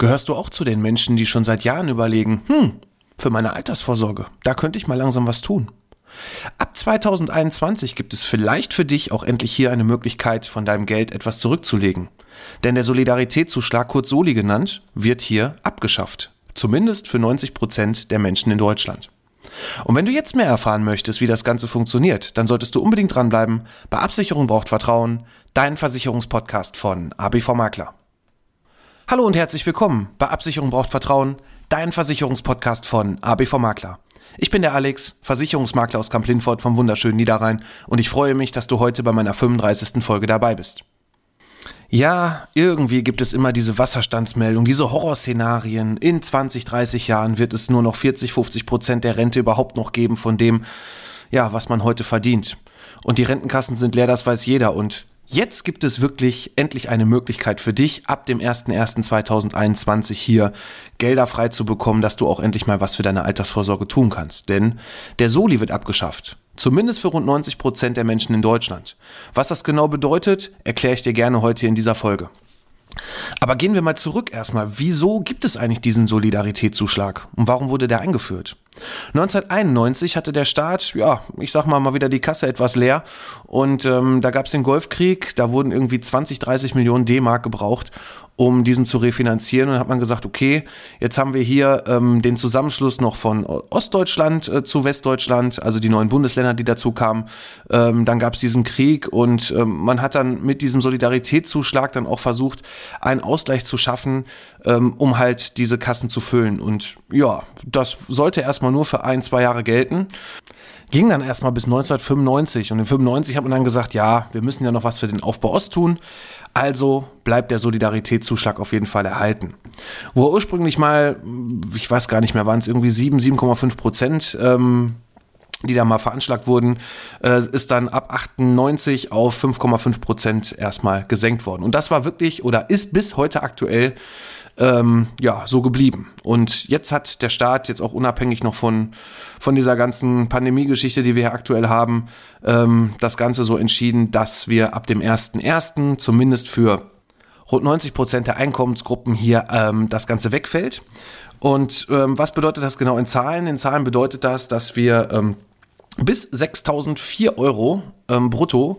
Gehörst du auch zu den Menschen, die schon seit Jahren überlegen, hm, für meine Altersvorsorge, da könnte ich mal langsam was tun? Ab 2021 gibt es vielleicht für dich auch endlich hier eine Möglichkeit, von deinem Geld etwas zurückzulegen. Denn der Solidaritätszuschlag, kurz Soli genannt, wird hier abgeschafft. Zumindest für 90 Prozent der Menschen in Deutschland. Und wenn du jetzt mehr erfahren möchtest, wie das Ganze funktioniert, dann solltest du unbedingt dranbleiben. Bei Absicherung braucht Vertrauen, dein Versicherungspodcast von ABV Makler. Hallo und herzlich willkommen bei Absicherung braucht Vertrauen, dein Versicherungspodcast von ABV Makler. Ich bin der Alex, Versicherungsmakler aus Kamp-Lindfort vom wunderschönen Niederrhein und ich freue mich, dass du heute bei meiner 35. Folge dabei bist. Ja, irgendwie gibt es immer diese Wasserstandsmeldung, diese Horrorszenarien. In 20, 30 Jahren wird es nur noch 40, 50 Prozent der Rente überhaupt noch geben von dem, ja, was man heute verdient. Und die Rentenkassen sind leer, das weiß jeder. Und Jetzt gibt es wirklich endlich eine Möglichkeit für dich, ab dem 01.01.2021 hier Gelder frei zu bekommen, dass du auch endlich mal was für deine Altersvorsorge tun kannst. Denn der Soli wird abgeschafft. Zumindest für rund 90 Prozent der Menschen in Deutschland. Was das genau bedeutet, erkläre ich dir gerne heute in dieser Folge. Aber gehen wir mal zurück erstmal. Wieso gibt es eigentlich diesen Solidaritätszuschlag? Und warum wurde der eingeführt? 1991 hatte der Staat, ja, ich sag mal mal wieder die Kasse etwas leer und ähm, da gab es den Golfkrieg, da wurden irgendwie 20, 30 Millionen D-Mark gebraucht um diesen zu refinanzieren. Und dann hat man gesagt, okay, jetzt haben wir hier ähm, den Zusammenschluss noch von Ostdeutschland äh, zu Westdeutschland, also die neuen Bundesländer, die dazu kamen. Ähm, dann gab es diesen Krieg und ähm, man hat dann mit diesem Solidaritätszuschlag dann auch versucht, einen Ausgleich zu schaffen, ähm, um halt diese Kassen zu füllen. Und ja, das sollte erstmal nur für ein, zwei Jahre gelten ging dann erstmal bis 1995 und in 95 hat man dann gesagt, ja, wir müssen ja noch was für den Aufbau Ost tun, also bleibt der Solidaritätszuschlag auf jeden Fall erhalten. Wo er ursprünglich mal, ich weiß gar nicht mehr, waren es irgendwie 7, 7,5 Prozent, ähm, die da mal veranschlagt wurden, äh, ist dann ab 98 auf 5,5 Prozent erstmal gesenkt worden. Und das war wirklich oder ist bis heute aktuell ähm, ja, so geblieben. Und jetzt hat der Staat, jetzt auch unabhängig noch von, von dieser ganzen Pandemie-Geschichte, die wir hier aktuell haben, ähm, das Ganze so entschieden, dass wir ab dem 1.1. zumindest für rund 90 Prozent der Einkommensgruppen hier ähm, das Ganze wegfällt. Und ähm, was bedeutet das genau in Zahlen? In Zahlen bedeutet das, dass wir ähm, bis 6.004 Euro ähm, brutto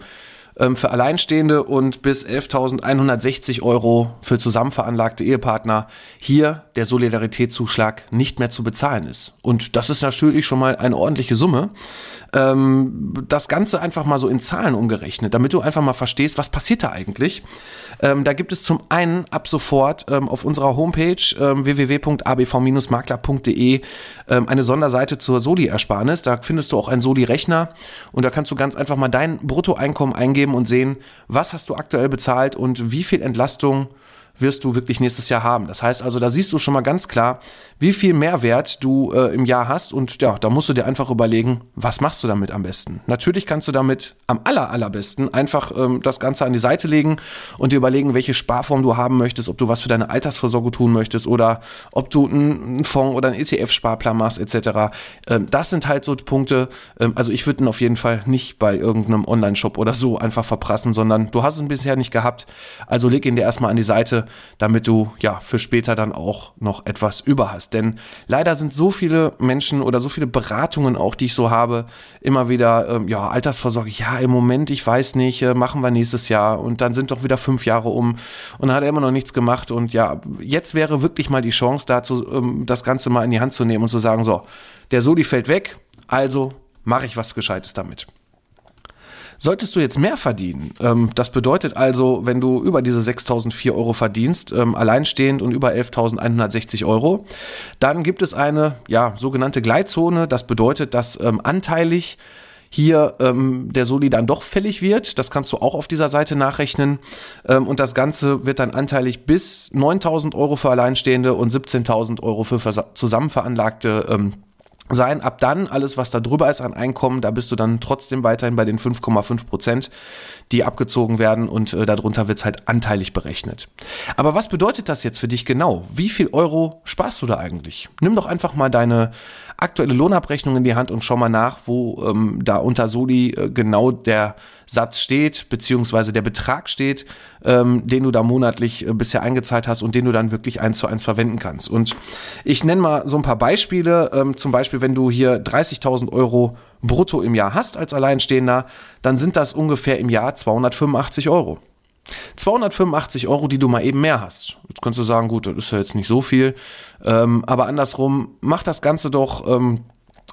ähm, für Alleinstehende und bis 11.160 Euro für zusammenveranlagte Ehepartner hier der Solidaritätszuschlag nicht mehr zu bezahlen ist. Und das ist natürlich schon mal eine ordentliche Summe. Ähm, das Ganze einfach mal so in Zahlen umgerechnet, damit du einfach mal verstehst, was passiert da eigentlich. Ähm, da gibt es zum einen ab sofort ähm, auf unserer Homepage ähm, www.abv-makler.de ähm, eine Sonderseite zur Soli-Ersparnis. Da findest du auch einen Soli-Rechner und da kannst du ganz einfach mal dein Bruttoeinkommen eingeben und sehen, was hast du aktuell bezahlt und wie viel Entlastung wirst du wirklich nächstes Jahr haben. Das heißt also, da siehst du schon mal ganz klar, wie viel Mehrwert du äh, im Jahr hast und ja, da musst du dir einfach überlegen, was machst du damit am besten. Natürlich kannst du damit am aller, allerbesten einfach ähm, das Ganze an die Seite legen und dir überlegen, welche Sparform du haben möchtest, ob du was für deine Altersvorsorge tun möchtest oder ob du einen Fonds oder einen ETF-Sparplan machst etc. Ähm, das sind halt so Punkte, ähm, also ich würde ihn auf jeden Fall nicht bei irgendeinem Online-Shop oder so einfach verprassen, sondern du hast es bisher nicht gehabt, also leg ihn dir erstmal an die Seite damit du ja für später dann auch noch etwas über hast. Denn leider sind so viele Menschen oder so viele Beratungen auch, die ich so habe, immer wieder, ähm, ja, Altersvorsorge, ja, im Moment, ich weiß nicht, äh, machen wir nächstes Jahr und dann sind doch wieder fünf Jahre um und dann hat er immer noch nichts gemacht und ja, jetzt wäre wirklich mal die Chance dazu, ähm, das Ganze mal in die Hand zu nehmen und zu sagen, so, der Soli fällt weg, also mache ich was Gescheites damit. Solltest du jetzt mehr verdienen, ähm, das bedeutet also, wenn du über diese 6.004 Euro verdienst, ähm, alleinstehend und über 11.160 Euro, dann gibt es eine ja, sogenannte Gleitzone. Das bedeutet, dass ähm, anteilig hier ähm, der Soli dann doch fällig wird. Das kannst du auch auf dieser Seite nachrechnen. Ähm, und das Ganze wird dann anteilig bis 9.000 Euro für Alleinstehende und 17.000 Euro für zusammenveranlagte ähm, sein. Ab dann, alles was da drüber ist an Einkommen, da bist du dann trotzdem weiterhin bei den 5,5 Prozent, die abgezogen werden und äh, darunter wird's halt anteilig berechnet. Aber was bedeutet das jetzt für dich genau? Wie viel Euro sparst du da eigentlich? Nimm doch einfach mal deine aktuelle Lohnabrechnung in die Hand und schau mal nach, wo ähm, da unter Soli äh, genau der Satz steht, beziehungsweise der Betrag steht, ähm, den du da monatlich äh, bisher eingezahlt hast und den du dann wirklich eins zu eins verwenden kannst. Und ich nenne mal so ein paar Beispiele. Ähm, zum Beispiel, wenn du hier 30.000 Euro brutto im Jahr hast als Alleinstehender, dann sind das ungefähr im Jahr 285 Euro. 285 Euro, die du mal eben mehr hast. Jetzt kannst du sagen, gut, das ist ja jetzt nicht so viel. Ähm, aber andersrum, mach das Ganze doch ähm,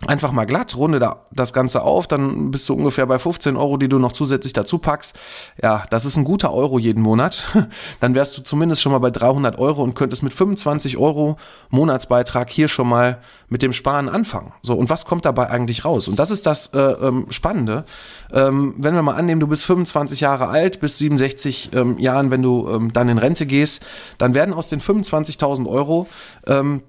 einfach mal glatt, runde da das Ganze auf, dann bist du ungefähr bei 15 Euro, die du noch zusätzlich dazu packst. Ja, das ist ein guter Euro jeden Monat. Dann wärst du zumindest schon mal bei 300 Euro und könntest mit 25 Euro Monatsbeitrag hier schon mal mit dem Sparen anfangen. So, und was kommt dabei eigentlich raus? Und das ist das äh, ähm, Spannende. Ähm, wenn wir mal annehmen, du bist 25 Jahre alt, bis 67 ähm, Jahren, wenn du ähm, dann in Rente gehst, dann werden aus den 25.000 Euro ähm,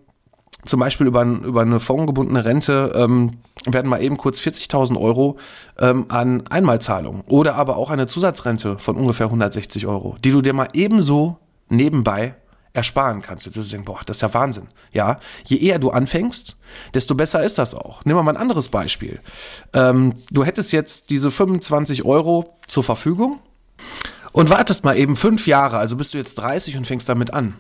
zum Beispiel über, über eine fondgebundene Rente ähm, werden mal eben kurz 40.000 Euro ähm, an Einmalzahlung oder aber auch eine Zusatzrente von ungefähr 160 Euro, die du dir mal ebenso nebenbei ersparen kannst. Jetzt ist denken, boah, das ist ja Wahnsinn. Ja, je eher du anfängst, desto besser ist das auch. Nehmen wir mal ein anderes Beispiel. Ähm, du hättest jetzt diese 25 Euro zur Verfügung und wartest mal eben fünf Jahre, also bist du jetzt 30 und fängst damit an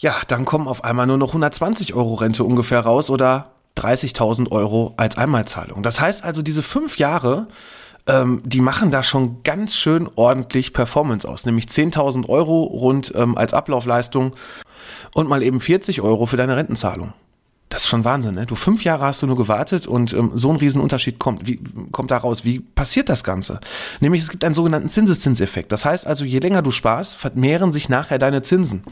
ja, dann kommen auf einmal nur noch 120 Euro Rente ungefähr raus oder 30.000 Euro als Einmalzahlung. Das heißt also, diese fünf Jahre, ähm, die machen da schon ganz schön ordentlich Performance aus, nämlich 10.000 Euro rund ähm, als Ablaufleistung und mal eben 40 Euro für deine Rentenzahlung. Das ist schon Wahnsinn, ne? Du fünf Jahre hast du nur gewartet und ähm, so ein Riesenunterschied kommt. Wie kommt da raus? Wie passiert das Ganze? Nämlich es gibt einen sogenannten Zinseszinseffekt. Das heißt also, je länger du sparst, vermehren sich nachher deine Zinsen.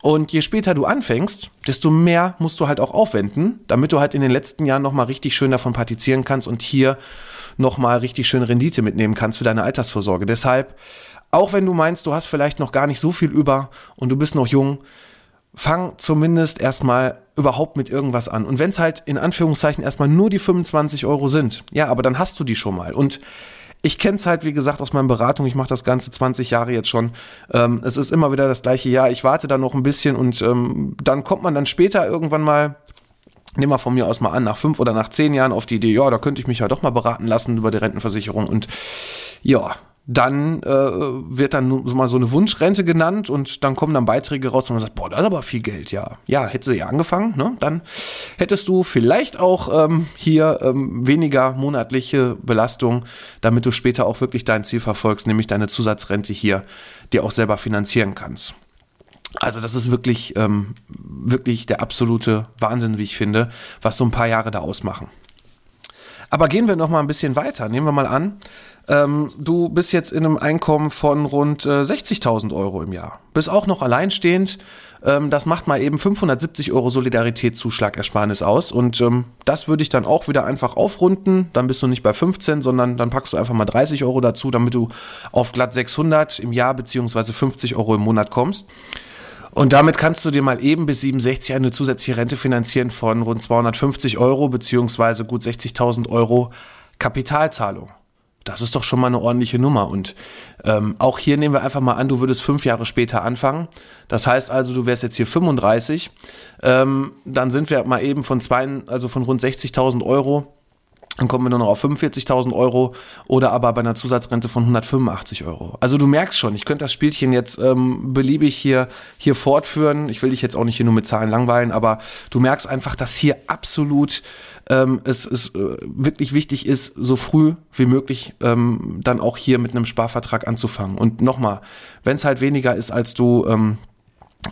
Und je später du anfängst, desto mehr musst du halt auch aufwenden, damit du halt in den letzten Jahren nochmal richtig schön davon partizieren kannst und hier nochmal richtig schön Rendite mitnehmen kannst für deine Altersvorsorge. Deshalb, auch wenn du meinst, du hast vielleicht noch gar nicht so viel über und du bist noch jung, fang zumindest erstmal überhaupt mit irgendwas an. Und wenn es halt in Anführungszeichen erstmal nur die 25 Euro sind, ja, aber dann hast du die schon mal. Und ich kenne es halt, wie gesagt, aus meiner Beratung. Ich mache das Ganze 20 Jahre jetzt schon. Ähm, es ist immer wieder das gleiche Jahr. Ich warte dann noch ein bisschen und ähm, dann kommt man dann später irgendwann mal nehmen wir von mir aus mal an, nach fünf oder nach zehn Jahren auf die Idee, ja, da könnte ich mich ja doch mal beraten lassen über die Rentenversicherung und ja, dann äh, wird dann mal so eine Wunschrente genannt und dann kommen dann Beiträge raus und man sagt, boah, das ist aber viel Geld, ja. Ja, hättest du ja angefangen, ne? Dann hättest du vielleicht auch ähm, hier ähm, weniger monatliche Belastung, damit du später auch wirklich dein Ziel verfolgst, nämlich deine Zusatzrente hier dir auch selber finanzieren kannst. Also das ist wirklich, ähm, wirklich der absolute Wahnsinn, wie ich finde, was so ein paar Jahre da ausmachen. Aber gehen wir noch mal ein bisschen weiter. Nehmen wir mal an, ähm, du bist jetzt in einem Einkommen von rund äh, 60.000 Euro im Jahr. Bist auch noch alleinstehend. Ähm, das macht mal eben 570 Euro Solidaritätszuschlagersparnis aus. Und ähm, das würde ich dann auch wieder einfach aufrunden. Dann bist du nicht bei 15, sondern dann packst du einfach mal 30 Euro dazu, damit du auf glatt 600 im Jahr beziehungsweise 50 Euro im Monat kommst. Und damit kannst du dir mal eben bis 67 eine zusätzliche Rente finanzieren von rund 250 Euro beziehungsweise gut 60.000 Euro Kapitalzahlung. Das ist doch schon mal eine ordentliche Nummer. Und ähm, auch hier nehmen wir einfach mal an, du würdest fünf Jahre später anfangen. Das heißt also, du wärst jetzt hier 35. Ähm, dann sind wir mal eben von zwei, also von rund 60.000 Euro. Dann kommen wir nur noch auf 45.000 Euro oder aber bei einer Zusatzrente von 185 Euro. Also du merkst schon, ich könnte das Spielchen jetzt ähm, beliebig hier, hier fortführen. Ich will dich jetzt auch nicht hier nur mit Zahlen langweilen, aber du merkst einfach, dass hier absolut ähm, es, es äh, wirklich wichtig ist, so früh wie möglich ähm, dann auch hier mit einem Sparvertrag anzufangen. Und nochmal, wenn es halt weniger ist, als du ähm,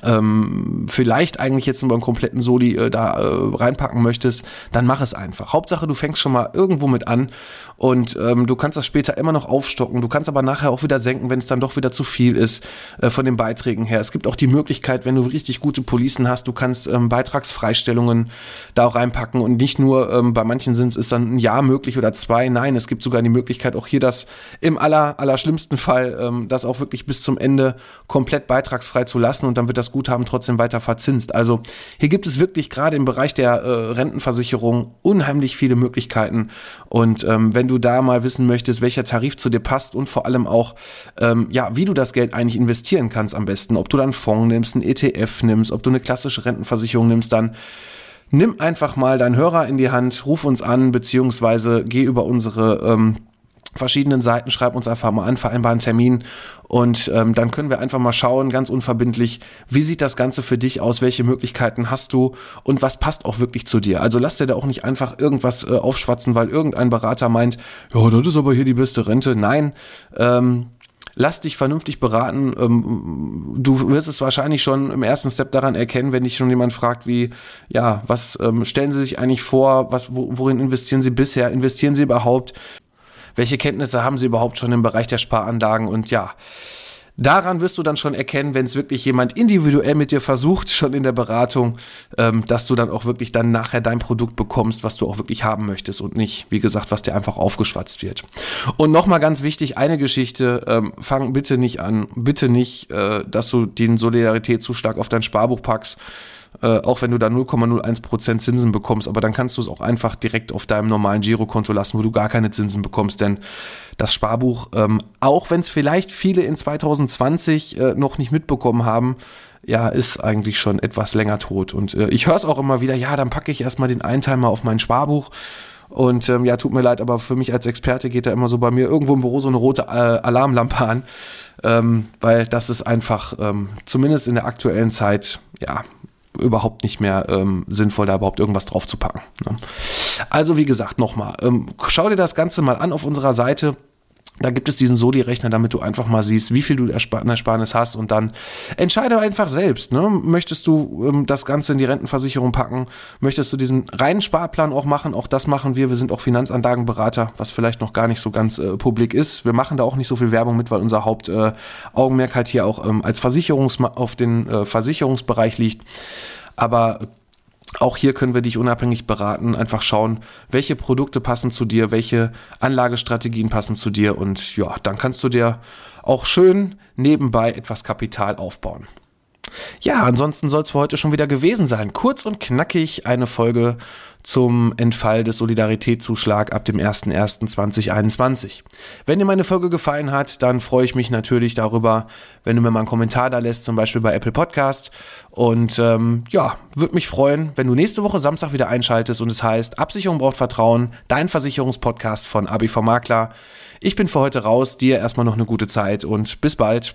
ähm, vielleicht eigentlich jetzt nur beim kompletten Soli äh, da äh, reinpacken möchtest, dann mach es einfach. Hauptsache, du fängst schon mal irgendwo mit an und ähm, du kannst das später immer noch aufstocken. Du kannst aber nachher auch wieder senken, wenn es dann doch wieder zu viel ist äh, von den Beiträgen her. Es gibt auch die Möglichkeit, wenn du richtig gute Policen hast, du kannst ähm, Beitragsfreistellungen da auch reinpacken und nicht nur ähm, bei manchen sind es dann ein Jahr möglich oder zwei. Nein, es gibt sogar die Möglichkeit, auch hier das im aller, aller schlimmsten Fall, ähm, das auch wirklich bis zum Ende komplett beitragsfrei zu lassen und dann wird das Guthaben trotzdem weiter verzinst. Also hier gibt es wirklich gerade im Bereich der äh, Rentenversicherung unheimlich viele Möglichkeiten. Und ähm, wenn du da mal wissen möchtest, welcher Tarif zu dir passt und vor allem auch, ähm, ja, wie du das Geld eigentlich investieren kannst am besten, ob du dann Fonds nimmst, einen ETF nimmst, ob du eine klassische Rentenversicherung nimmst, dann nimm einfach mal deinen Hörer in die Hand, ruf uns an, beziehungsweise geh über unsere ähm, verschiedenen Seiten, schreib uns einfach mal an, vereinbar einen Termin und ähm, dann können wir einfach mal schauen, ganz unverbindlich, wie sieht das Ganze für dich aus, welche Möglichkeiten hast du und was passt auch wirklich zu dir. Also lass dir da auch nicht einfach irgendwas äh, aufschwatzen, weil irgendein Berater meint, ja, das ist aber hier die beste Rente. Nein, ähm, lass dich vernünftig beraten. Ähm, du wirst es wahrscheinlich schon im ersten Step daran erkennen, wenn dich schon jemand fragt, wie, ja, was ähm, stellen Sie sich eigentlich vor, was, worin investieren Sie bisher? Investieren Sie überhaupt? Welche Kenntnisse haben sie überhaupt schon im Bereich der Sparanlagen und ja, Daran wirst du dann schon erkennen, wenn es wirklich jemand individuell mit dir versucht, schon in der Beratung, ähm, dass du dann auch wirklich dann nachher dein Produkt bekommst, was du auch wirklich haben möchtest und nicht, wie gesagt, was dir einfach aufgeschwatzt wird. Und nochmal ganz wichtig, eine Geschichte, ähm, fang bitte nicht an, bitte nicht, äh, dass du den Solidaritätszuschlag auf dein Sparbuch packst äh, auch wenn du da 0,01% Zinsen bekommst, aber dann kannst du es auch einfach direkt auf deinem normalen Girokonto lassen, wo du gar keine Zinsen bekommst, denn das Sparbuch, ähm, auch wenn es vielleicht viele in 2020 äh, noch nicht mitbekommen haben, ja, ist eigentlich schon etwas länger tot. Und äh, ich höre es auch immer wieder, ja, dann packe ich erstmal den Einteil mal auf mein Sparbuch. Und ähm, ja, tut mir leid, aber für mich als Experte geht da immer so bei mir irgendwo im Büro so eine rote äh, Alarmlampe an, ähm, weil das ist einfach, ähm, zumindest in der aktuellen Zeit, ja, überhaupt nicht mehr ähm, sinnvoll, da überhaupt irgendwas drauf zu packen. Ne? Also wie gesagt, nochmal, ähm, schau dir das Ganze mal an auf unserer Seite. Da gibt es diesen Soli-Rechner, damit du einfach mal siehst, wie viel du an Ersparnis hast und dann entscheide einfach selbst. Ne? Möchtest du ähm, das Ganze in die Rentenversicherung packen? Möchtest du diesen reinen Sparplan auch machen? Auch das machen wir. Wir sind auch Finanzanlagenberater, was vielleicht noch gar nicht so ganz äh, publik ist. Wir machen da auch nicht so viel Werbung mit, weil unser Hauptaugenmerk äh, halt hier auch ähm, als Versicherungs auf den äh, Versicherungsbereich liegt. Aber auch hier können wir dich unabhängig beraten, einfach schauen, welche Produkte passen zu dir, welche Anlagestrategien passen zu dir und ja, dann kannst du dir auch schön nebenbei etwas Kapital aufbauen. Ja, ansonsten soll es für heute schon wieder gewesen sein. Kurz und knackig eine Folge zum Entfall des Solidaritätszuschlag ab dem 01.01.2021. Wenn dir meine Folge gefallen hat, dann freue ich mich natürlich darüber, wenn du mir mal einen Kommentar da lässt, zum Beispiel bei Apple Podcast. Und ähm, ja, würde mich freuen, wenn du nächste Woche Samstag wieder einschaltest und es heißt Absicherung braucht Vertrauen, dein Versicherungspodcast von ABV Makler. Ich bin für heute raus, dir erstmal noch eine gute Zeit und bis bald.